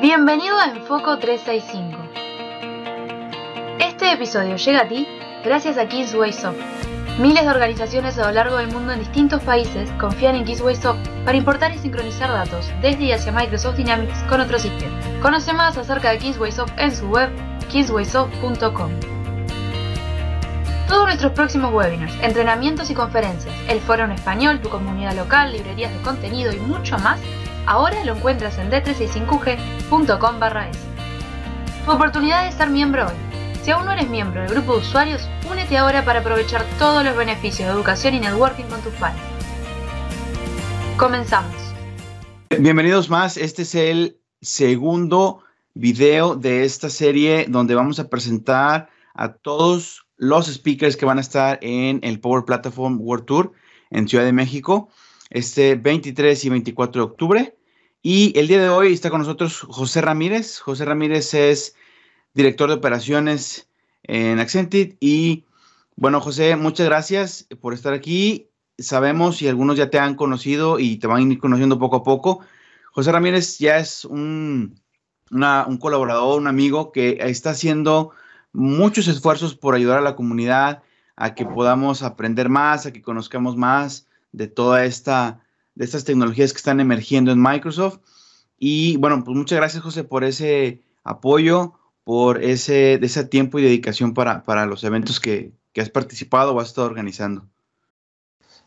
Bienvenido a Enfoco 365. Este episodio llega a ti gracias a Soft. Miles de organizaciones a lo largo del mundo en distintos países confían en Soft para importar y sincronizar datos desde y hacia Microsoft Dynamics con otros sistemas. Conoce más acerca de Soft en su web kingswaysoft.com. Todos nuestros próximos webinars, entrenamientos y conferencias, el foro en español, tu comunidad local, librerías de contenido y mucho más, ahora lo encuentras en d365g.com es. Tu oportunidad de ser miembro hoy. Si aún no eres miembro del grupo de usuarios, únete ahora para aprovechar todos los beneficios de educación y networking con tus pares. Comenzamos. Bienvenidos más. Este es el segundo video de esta serie donde vamos a presentar a todos los speakers que van a estar en el Power Platform World Tour en Ciudad de México este 23 y 24 de octubre. Y el día de hoy está con nosotros José Ramírez. José Ramírez es director de operaciones en Accentit. Y bueno, José, muchas gracias por estar aquí. Sabemos y algunos ya te han conocido y te van a ir conociendo poco a poco. José Ramírez ya es un, un colaborador, un amigo que está haciendo muchos esfuerzos por ayudar a la comunidad a que podamos aprender más, a que conozcamos más de toda esta, de estas tecnologías que están emergiendo en Microsoft. Y bueno, pues muchas gracias José por ese apoyo, por ese, de ese tiempo y dedicación para, para los eventos que, que has participado o has estado organizando.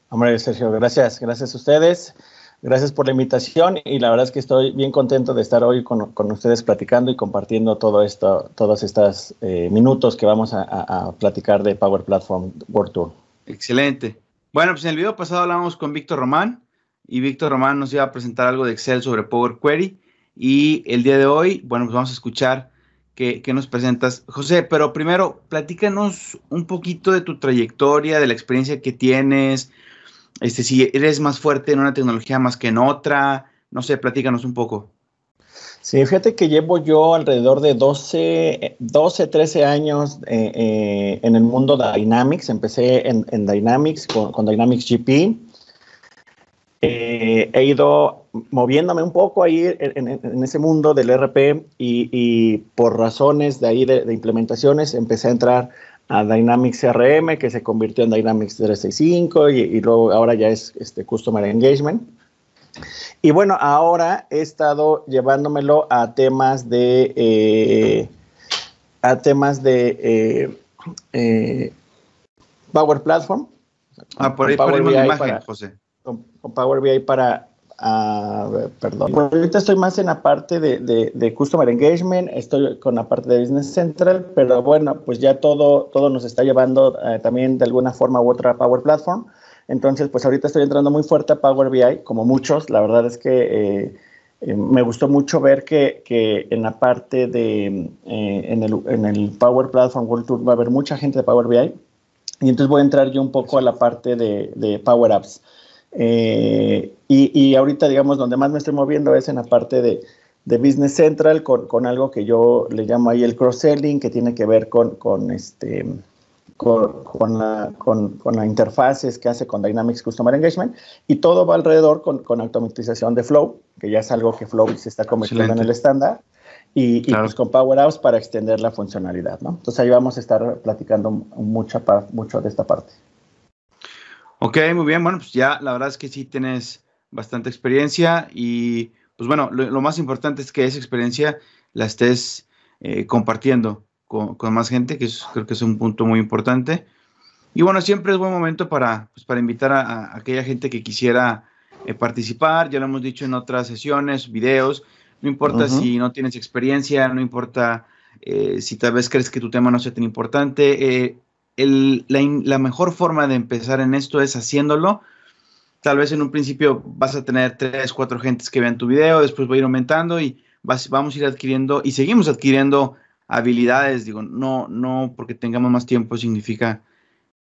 Hombre, Sergio, gracias, gracias a ustedes. Gracias por la invitación y la verdad es que estoy bien contento de estar hoy con, ustedes platicando y compartiendo todo esto, todos estos eh, minutos que vamos a, platicar de Power Platform World Tour. Excelente. Bueno, pues en el video pasado hablamos con Víctor Román y Víctor Román nos iba a presentar algo de Excel sobre Power Query y el día de hoy, bueno, pues vamos a escuchar qué, nos presentas. José, pero primero, platícanos un poquito de tu trayectoria, de la experiencia que tienes, este, si eres más fuerte en una tecnología más que en otra, no sé, platícanos un poco. Sí, fíjate que llevo yo alrededor de 12, 12 13 años eh, eh, en el mundo de Dynamics. Empecé en, Dynamics con, Dynamics GP. Eh, he ido moviéndome un poco ahí en, ese mundo del RP y, por razones de ahí de, implementaciones empecé a entrar a Dynamics CRM, que se convirtió en Dynamics 365 y, y luego ahora ya es este Customer Engagement. Y bueno, ahora he estado llevándomelo a temas de eh, a temas de eh, eh, Power Platform. Ah, por ahí Power BI imagen, para, José. Con, Power BI para perdón. ahorita estoy más en la parte de, de, Customer Engagement, estoy con la parte de Business Central, pero bueno, pues ya todo, todo nos está llevando eh, también de alguna forma u otra a Power Platform. Entonces, pues ahorita estoy entrando muy fuerte a Power BI, como muchos. La verdad es que eh, eh, me gustó mucho ver que, que en la parte de, en, el, en, el, Power Platform World Tour va a haber mucha gente de Power BI. Y entonces voy a entrar yo un poco a la parte de, de Power Apps. Eh, y, ahorita, digamos, donde más me estoy moviendo es en la parte de, Business Central con, algo que yo le llamo ahí el cross-selling, que tiene que ver con, con este, con, la, con, la interfaces que hace con Dynamics Customer Engagement y todo va alrededor con, con automatización de Flow, que ya es algo que Flow se está convirtiendo en el estándar, y, pues con Power Apps para extender la funcionalidad, ¿no? Entonces ahí vamos a estar platicando mucha, mucho de esta parte. Ok, muy bien. Bueno, pues ya la verdad es que sí tienes bastante experiencia y pues bueno, lo, más importante es que esa experiencia la estés eh, compartiendo con, más gente, que creo que es un punto muy importante. Y bueno, siempre es buen momento para, pues, para invitar a, aquella gente que quisiera eh, participar. Ya lo hemos dicho en otras sesiones, videos. No importa si no tienes experiencia, no importa eh, si tal vez crees que tu tema no sea tan importante la, mejor forma de empezar en esto es haciéndolo. Tal vez en un principio vas a tener tres, cuatro gentes que vean tu video, después va a ir aumentando y vamos a ir adquiriendo y seguimos adquiriendo habilidades. Digo, no, no porque tengamos más tiempo significa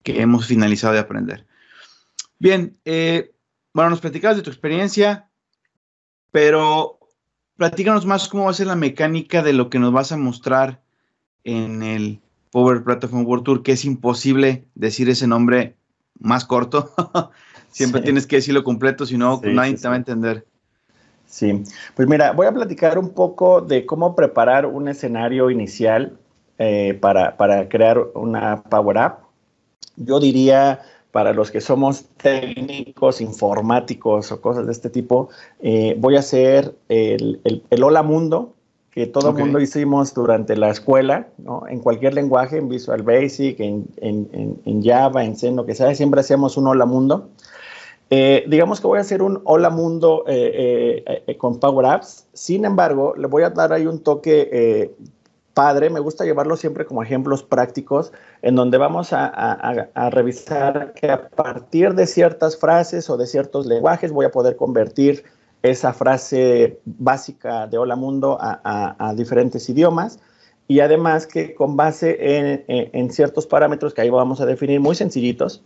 que hemos finalizado de aprender. Bien, eh, bueno, nos platicabas de tu experiencia, pero platícanos más cómo va a ser la mecánica de lo que nos vas a mostrar en el Power Platform World Tour, que es imposible decir ese nombre más corto. Siempre tienes que decirlo completo, si no, nadie te va a entender. Sí, pues mira, voy a platicar un poco de cómo preparar un escenario inicial eh, para, para, crear una Power App. Yo diría, para los que somos técnicos, informáticos o cosas de este tipo, eh, voy a hacer el, el, Hola Mundo, que todo el mundo hicimos durante la escuela, ¿no? en cualquier lenguaje, en Visual Basic, en, en, en Java, en C, lo que sea, siempre hacíamos un Hola Mundo. Eh, digamos que voy a hacer un hola mundo eh, eh, con Power Apps. Sin embargo, le voy a dar ahí un toque padre. Me gusta llevarlo siempre como ejemplos prácticos en donde vamos a, revisar que a partir de ciertas frases o de ciertos lenguajes voy a poder convertir esa frase básica de hola mundo a, diferentes idiomas. Y además que con base en ciertos parámetros que ahí vamos a definir muy sencillitos,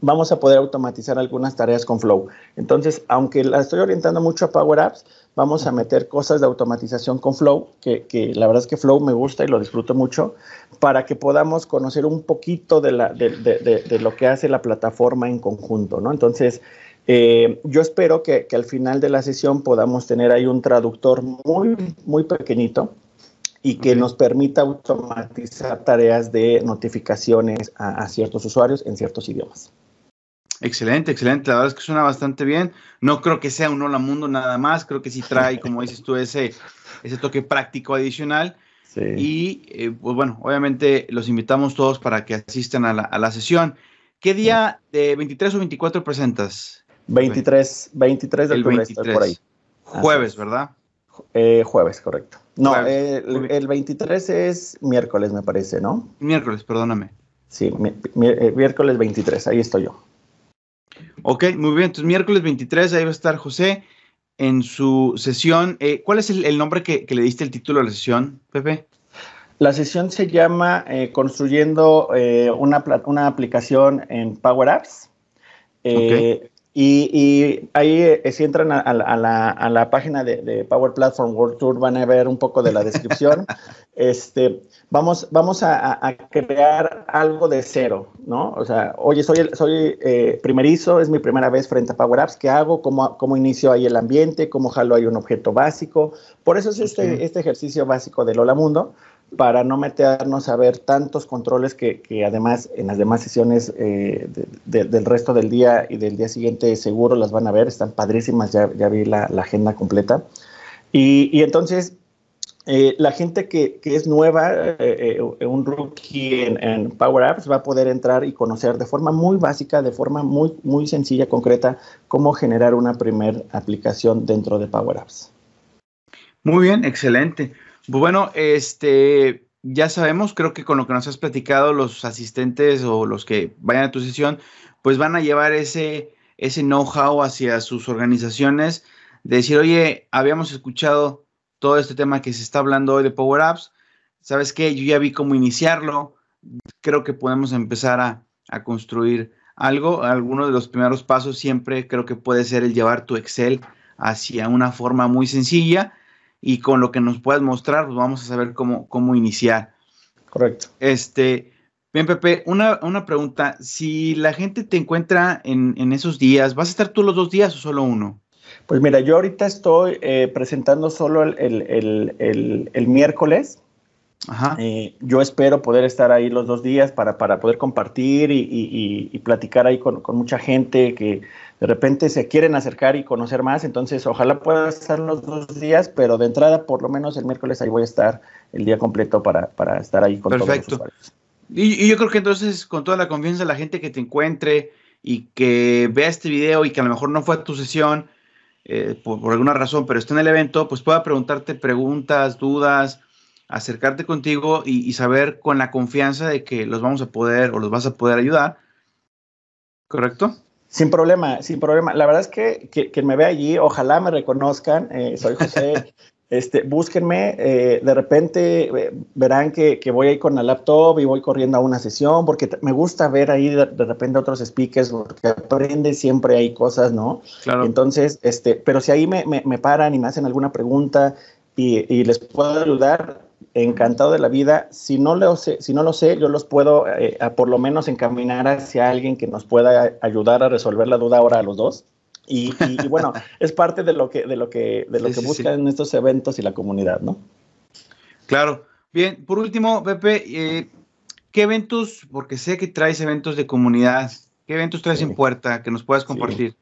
vamos a poder automatizar algunas tareas con Flow. Entonces, aunque la estoy orientando mucho a Power Apps, vamos a meter cosas de automatización con Flow, que, la verdad es que Flow me gusta y lo disfruto mucho, para que podamos conocer un poquito de, de, lo que hace la plataforma en conjunto, ¿no? Entonces, eh, yo espero que, al final de la sesión podamos tener ahí un traductor muy, muy pequeñito y que nos permita automatizar tareas de notificaciones a ciertos usuarios en ciertos idiomas. Excelente, excelente. La verdad es que suena bastante bien. No creo que sea un hola mundo nada más. Creo que sí trae, como dices tú, ese, ese toque práctico adicional. Sí. Y eh, pues bueno, obviamente los invitamos todos para que asistan a la, a la sesión. ¿Qué día de 23 o 24 presentas? 23, 23 de el 23. por ahí. Jueves, ¿verdad? Eh, jueves, correcto. No, eh, el, 23 es miércoles, me parece, ¿no? Miércoles, perdóname. Sí, miércoles 23, ahí estoy yo. Ok, muy bien. Entonces, miércoles 23, ahí va a estar José en su sesión. Eh, ¿Cuál es el, nombre que, le diste el título a la sesión, Pepe? La sesión se llama eh, Construyendo eh, una, una, aplicación en Power Apps. Y, ahí, si entran a, la, página de, Power Platform World Tour, van a ver un poco de la descripción. este, vamos, vamos a, crear algo de cero, ¿no? O sea, oye, soy, soy eh, primerizo, es mi primera vez frente a Power Apps, ¿qué hago? ¿Cómo, cómo inicio ahí el ambiente? ¿Cómo jalo ahí un objeto básico? Por eso es este, este ejercicio básico de Lola Mundo, para no meternos a ver tantos controles que, además en las demás sesiones eh, del resto del día y del día siguiente seguro las van a ver, están padrísimas, ya, ya vi la, agenda completa. y entonces eh, la gente que, es nueva, eh, un rookie en, Power Apps, va a poder entrar y conocer de forma muy básica, de forma muy, muy sencilla, concreta, cómo generar una primera aplicación dentro de Power Apps. Muy bien, excelente. Bueno, este, ya sabemos, creo que con lo que nos has platicado, los asistentes o los que vayan a tu sesión, pues van a llevar ese, ese know-how hacia sus organizaciones, de decir, oye, habíamos escuchado todo este tema que se está hablando hoy de Power Apps. ¿Sabes qué? Yo ya vi cómo iniciarlo. Creo que podemos empezar a, construir algo. Alguno de los primeros pasos siempre creo que puede ser el llevar tu Excel hacia una forma muy sencilla y con lo que nos puedas mostrar, pues vamos a saber cómo, cómo iniciar. Correcto. Este, bien, Pepe, una, pregunta. Si la gente te encuentra en, en, esos días, ¿vas a estar tú los dos días o solo uno? Pues mira, yo ahorita estoy eh, presentando solo el, miércoles. Ajá. Eh, yo espero poder estar ahí los dos días para, poder compartir y, platicar ahí con, mucha gente que de repente se quieren acercar y conocer más. Entonces, ojalá pueda estar los dos días, pero de entrada, por lo menos el miércoles ahí voy a estar el día completo para, estar ahí con todos los. Y, y yo creo que entonces, con toda la confianza, la gente que te encuentre y que vea este video y que a lo mejor no fue a tu sesión, eh, por, alguna razón, pero está en el evento, pues pueda preguntarte preguntas, dudas, acercarte contigo y, saber con la confianza de que los vamos a poder o los vas a poder ayudar. ¿Correcto? Sin problema, sin problema. La verdad es que, que, me ve allí, ojalá me reconozcan. Eh, soy José Este, búsquenme, eh, de repente eh, verán que, voy ahí con la laptop y voy corriendo a una sesión, porque me gusta ver ahí de, repente otros speakers, porque aprende siempre hay cosas, ¿no? Claro. Entonces, este, pero si ahí me, paran y me hacen alguna pregunta y, les puedo ayudar, encantado de la vida. Si no lo sé, si no lo sé yo los puedo eh, por lo menos encaminar hacia alguien que nos pueda ayudar a resolver la duda ahora a los dos Y, bueno, es parte de lo que, de lo que, de lo que buscan estos eventos y la comunidad, ¿no? Claro. Bien, por último, Pepe, eh, ¿qué eventos, porque sé que traes eventos de comunidad, qué eventos traes en puerta que nos puedas compartir?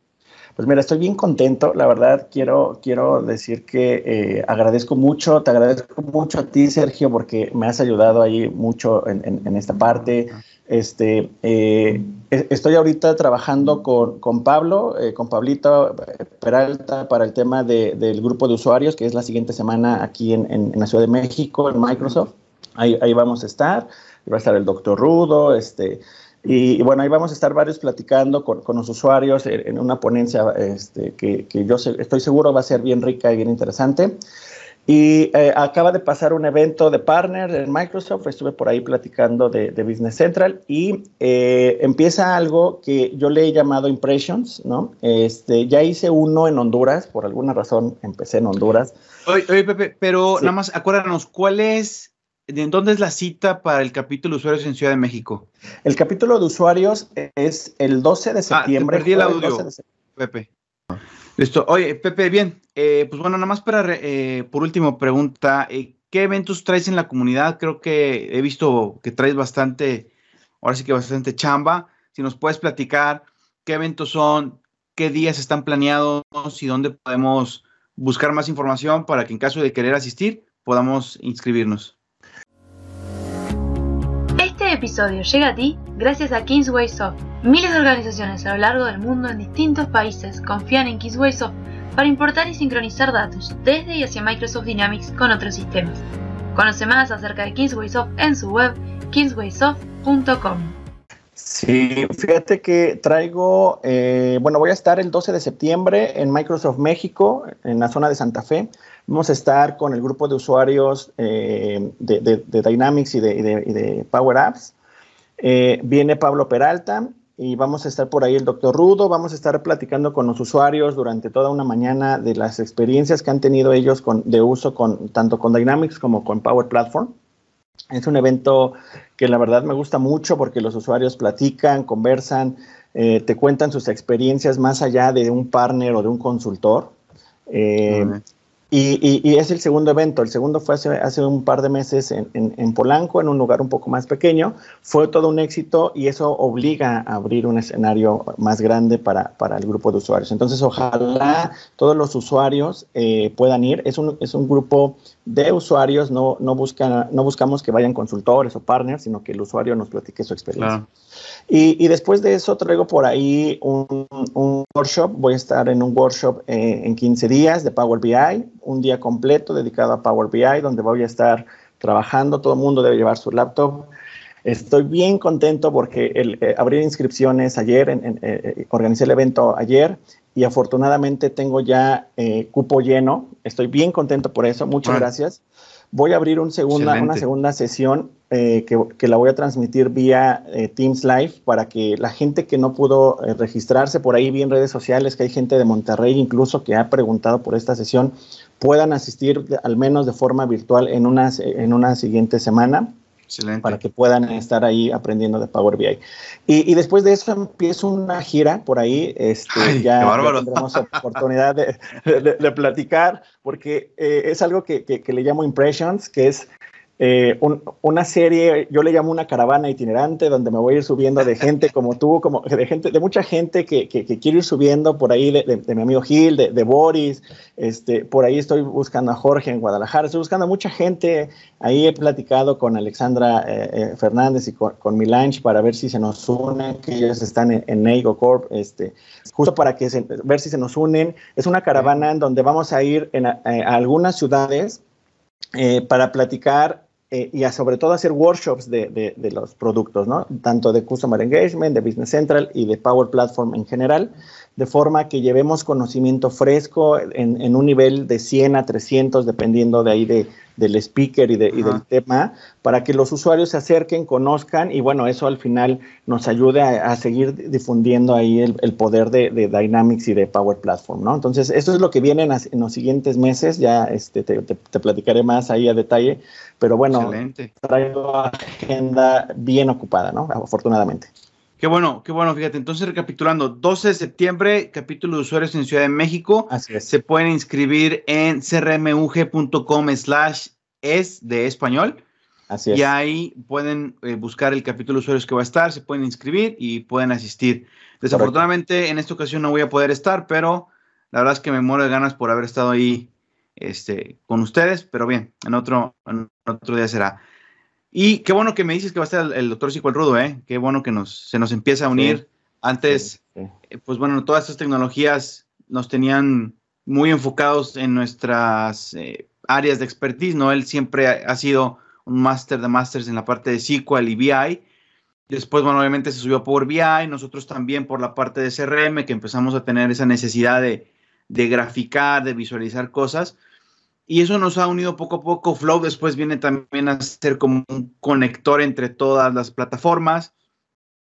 Pues mira, estoy bien contento. La verdad, quiero, quiero decir que eh, agradezco mucho, te agradezco mucho a ti, Sergio, porque me has ayudado ahí mucho en, esta parte. Este, eh, e, estoy ahorita trabajando con, Pablo, eh, con Pablito Peralta, para el tema del grupo de usuarios, que es la siguiente semana aquí en, la Ciudad de México, en Microsoft. Ahí, ahí vamos a estar. Va a estar el doctor Rudo, este. Y, bueno, ahí vamos a estar varios platicando con, los usuarios en, una ponencia este, que, yo estoy seguro va a ser bien rica y bien interesante. Y eh, acaba de pasar un evento de partner en Microsoft, estuve por ahí platicando de, Business Central y eh, empieza algo que yo le he llamado Impressions, ¿no? Este, ya hice uno en Honduras, por alguna razón empecé en Honduras. Oye, oye Pepe, pero nada más acuérdanos, ¿cuál es ¿De dónde es la cita para el capítulo de usuarios en Ciudad de México? El capítulo de usuarios es el 12 de septiembre. Ah, te perdí el audio, Pepe. Listo. Oye, Pepe, bien. Eh, pues bueno, nada más para, eh, por último, pregunta. Eh, ¿Qué eventos traes en la comunidad? Creo que he visto que traes bastante, ahora sí que bastante chamba. Si nos puedes platicar qué eventos son, qué días están planeados y dónde podemos buscar más información para que en caso de querer asistir podamos inscribirnos episodio llega a ti gracias a Kingsway Soft. Miles de organizaciones a lo largo del mundo en distintos países confían en Kingsway Soft para importar y sincronizar datos desde y hacia Microsoft Dynamics con otros sistemas. Conoce más acerca de Kingsway Soft en su web kingswaysoft.com. Sí, fíjate que traigo, eh, bueno, voy a estar el 12 de septiembre en Microsoft México, en la zona de Santa Fe. Vamos a estar con el grupo de usuarios eh, de, Dynamics y de, Power Apps. Eh, viene Pablo Peralta y vamos a estar por ahí el doctor Rudo. Vamos a estar platicando con los usuarios durante toda una mañana de las experiencias que han tenido ellos con, de uso con, tanto con Dynamics como con Power Platform. Es un evento que la verdad me gusta mucho porque los usuarios platican, conversan, eh, te cuentan sus experiencias más allá de un partner o de un consultor. Y, es el segundo evento. El segundo fue hace, un par de meses en, Polanco, en un lugar un poco más pequeño. Fue todo un éxito y eso obliga a abrir un escenario más grande para, el grupo de usuarios. Entonces, ojalá todos los usuarios eh, puedan ir. Es un, es un grupo de usuarios, no, no, buscan, no buscamos que vayan consultores o partners, sino que el usuario nos platique su experiencia. Y, después de eso traigo por ahí un, workshop, voy a estar en un workshop eh, en 15 días de Power BI, un día completo dedicado a Power BI, donde voy a estar trabajando, todo el mundo debe llevar su laptop. Estoy bien contento porque el, eh, abrí inscripciones ayer, en, eh, organicé el evento ayer y afortunadamente tengo ya eh, cupo lleno. Estoy bien contento por eso. Muchas gracias. Voy a abrir un segunda, una segunda sesión eh, que, la voy a transmitir vía eh, Teams Live para que la gente que no pudo registrarse por ahí, bien redes sociales, que hay gente de Monterrey incluso que ha preguntado por esta sesión, puedan asistir al menos de forma virtual en una, en una siguiente semana. Para que puedan estar ahí aprendiendo de Power BI. Y, después de eso empiezo una gira por ahí. Este, ya, tendremos oportunidad de, platicar, porque eh, es algo que, que, le llamo Impressions, que es eh, una serie, yo le llamo una caravana itinerante, donde me voy a ir subiendo de gente como tú, como de gente, de mucha gente que, que, quiere ir subiendo por ahí, de, mi amigo Gil, de, Boris, este, por ahí estoy buscando a Jorge en Guadalajara, estoy buscando a mucha gente, ahí he platicado con Alexandra eh, eh, Fernández y con, con Milanch para ver si se nos unen, que ellos están en, en Corp, este, justo para que ver si se nos unen. Es una caravana en donde vamos a ir en, a, algunas ciudades para platicar eh, y sobre todo hacer workshops de, de, los productos, ¿no? Tanto de Customer Engagement, de Business Central y de Power Platform en general, de forma que llevemos conocimiento fresco en, en un nivel de 100 a 300, dependiendo de ahí de, del speaker y, del tema, para que los usuarios se acerquen, conozcan y bueno, eso al final nos ayude a, seguir difundiendo ahí el, poder de, Dynamics y de Power Platform, ¿no? Entonces, eso es lo que viene en, los siguientes meses, ya este, te, platicaré más ahí a detalle, pero bueno, traigo agenda bien ocupada, ¿no? Afortunadamente. Qué bueno, qué bueno, fíjate. Entonces, recapitulando, 12 de septiembre, capítulo de usuarios en Ciudad de México. Así es. Se pueden inscribir en crmug.com slash es de español. Así es. Y ahí pueden eh, buscar el capítulo de usuarios que va a estar, se pueden inscribir y pueden asistir. Desafortunadamente, en esta ocasión no voy a poder estar, pero la verdad es que me muero de ganas por haber estado ahí este, con ustedes, pero bien, en otro, en otro día será. Y qué bueno que me dices que va a estar el, doctor Cico el Rudo, ¿eh? Qué bueno que nos, se nos empieza a unir. Sí, Antes, sí, sí. eh, pues bueno, todas estas tecnologías nos tenían muy enfocados en nuestras eh, áreas de expertise, ¿no? Él siempre ha, ha sido un máster de masters en la parte de SQL y BI. Después, bueno, obviamente se subió a Power BI, nosotros también por la parte de CRM, que empezamos a tener esa necesidad de, de graficar, de visualizar cosas. Y eso nos ha unido poco a poco. Flow después viene también a ser como un conector entre todas las plataformas.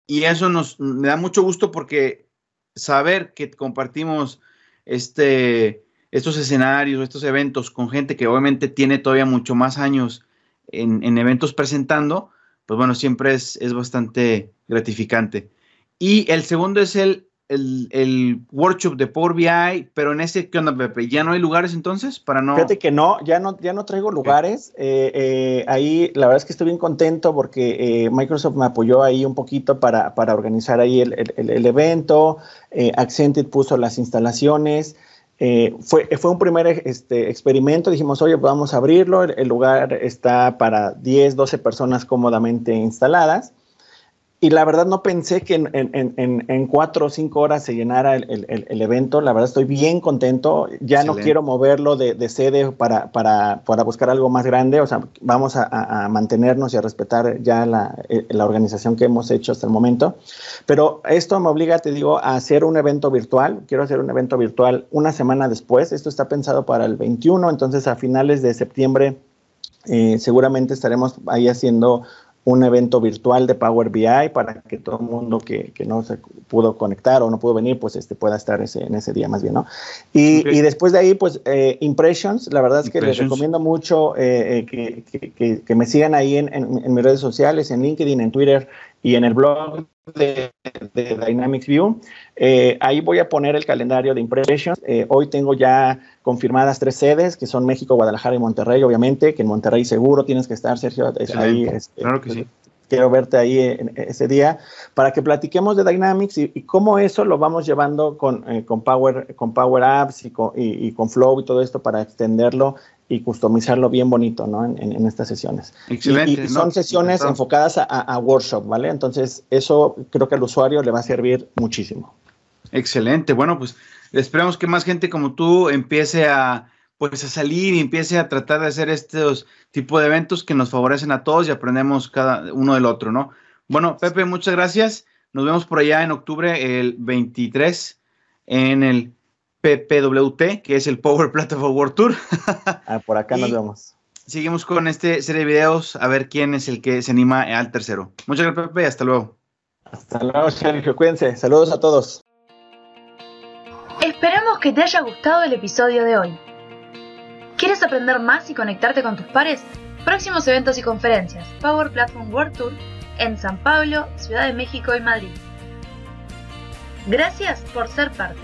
Y eso nos da mucho gusto porque saber que compartimos este, estos escenarios, estos eventos con gente que obviamente tiene todavía mucho más años en, en eventos presentando, pues bueno, siempre es, es, bastante gratificante. Y el segundo es el, el, el, workshop de Power BI, pero en ese, ¿qué onda, Pepe? ¿Ya no hay lugares entonces para no...? Fíjate que no, ya no, ya no traigo lugares. Eh, eh, ahí la verdad es que estoy bien contento porque eh, Microsoft me apoyó ahí un poquito para, para organizar ahí el, el, el evento. Accented puso las instalaciones. Eh, fue, fue un primer este, experimento, dijimos, oye, vamos a abrirlo, el, el, lugar está para 10, 12 personas cómodamente instaladas. Y la verdad no pensé que en, en, en, en cuatro o cinco horas se llenara el, el, el, evento. La verdad estoy bien contento. Ya Excelente. no quiero moverlo de, de sede para, para, para, buscar algo más grande. O sea, vamos a, a mantenernos y a respetar ya la, eh, la, organización que hemos hecho hasta el momento. Pero esto me obliga, te digo, a hacer un evento virtual. Quiero hacer un evento virtual una semana después. Esto está pensado para el 21. Entonces, a finales de septiembre, eh, seguramente estaremos ahí haciendo un evento virtual de Power BI para que todo el mundo que, que, no se pudo conectar o no pudo venir, pues este, pueda estar ese, en ese día más bien, ¿no? Y, okay. y después de ahí, pues eh, Impressions, la verdad es que les recomiendo mucho eh, que, que, que, me sigan ahí en, en, en, mis redes sociales, en LinkedIn, en Twitter y en el blog de, de Dynamics View. Eh, ahí voy a poner el calendario de Impressions. hoy tengo ya confirmadas tres sedes, que son México, Guadalajara y Monterrey, obviamente, que en Monterrey seguro tienes que estar, Sergio. Es ahí, este, claro que sí. Quiero verte ahí en, en ese día para que platiquemos de Dynamics y, y cómo eso lo vamos llevando con, eh, con, Power, con Power Apps y con, y, y con, Flow y todo esto para extenderlo y customizarlo bien bonito ¿no? en, en estas sesiones. Excelente. Y, son ¿no? sesiones enfocadas a, a, workshop, ¿vale? Entonces, eso creo que al usuario le va a servir muchísimo. Excelente. Bueno, pues esperamos que más gente como tú empiece a pues a salir y empiece a tratar de hacer estos tipos de eventos que nos favorecen a todos y aprendemos cada uno del otro, ¿no? Bueno, Pepe, muchas gracias. Nos vemos por allá en octubre, el 23, en el PPWT, que es el Power Platform World Tour. ah, por acá nos vemos. Seguimos con este serie de videos a ver quién es el que se anima al tercero. Muchas gracias, Pepe, hasta luego. Hasta luego, Sergio. Cuídense. Saludos a todos. Esperamos que te haya gustado el episodio de hoy. ¿Quieres aprender más y conectarte con tus pares? Próximos eventos y conferencias. Power Platform World Tour en San Pablo, Ciudad de México y Madrid. Gracias por ser parte.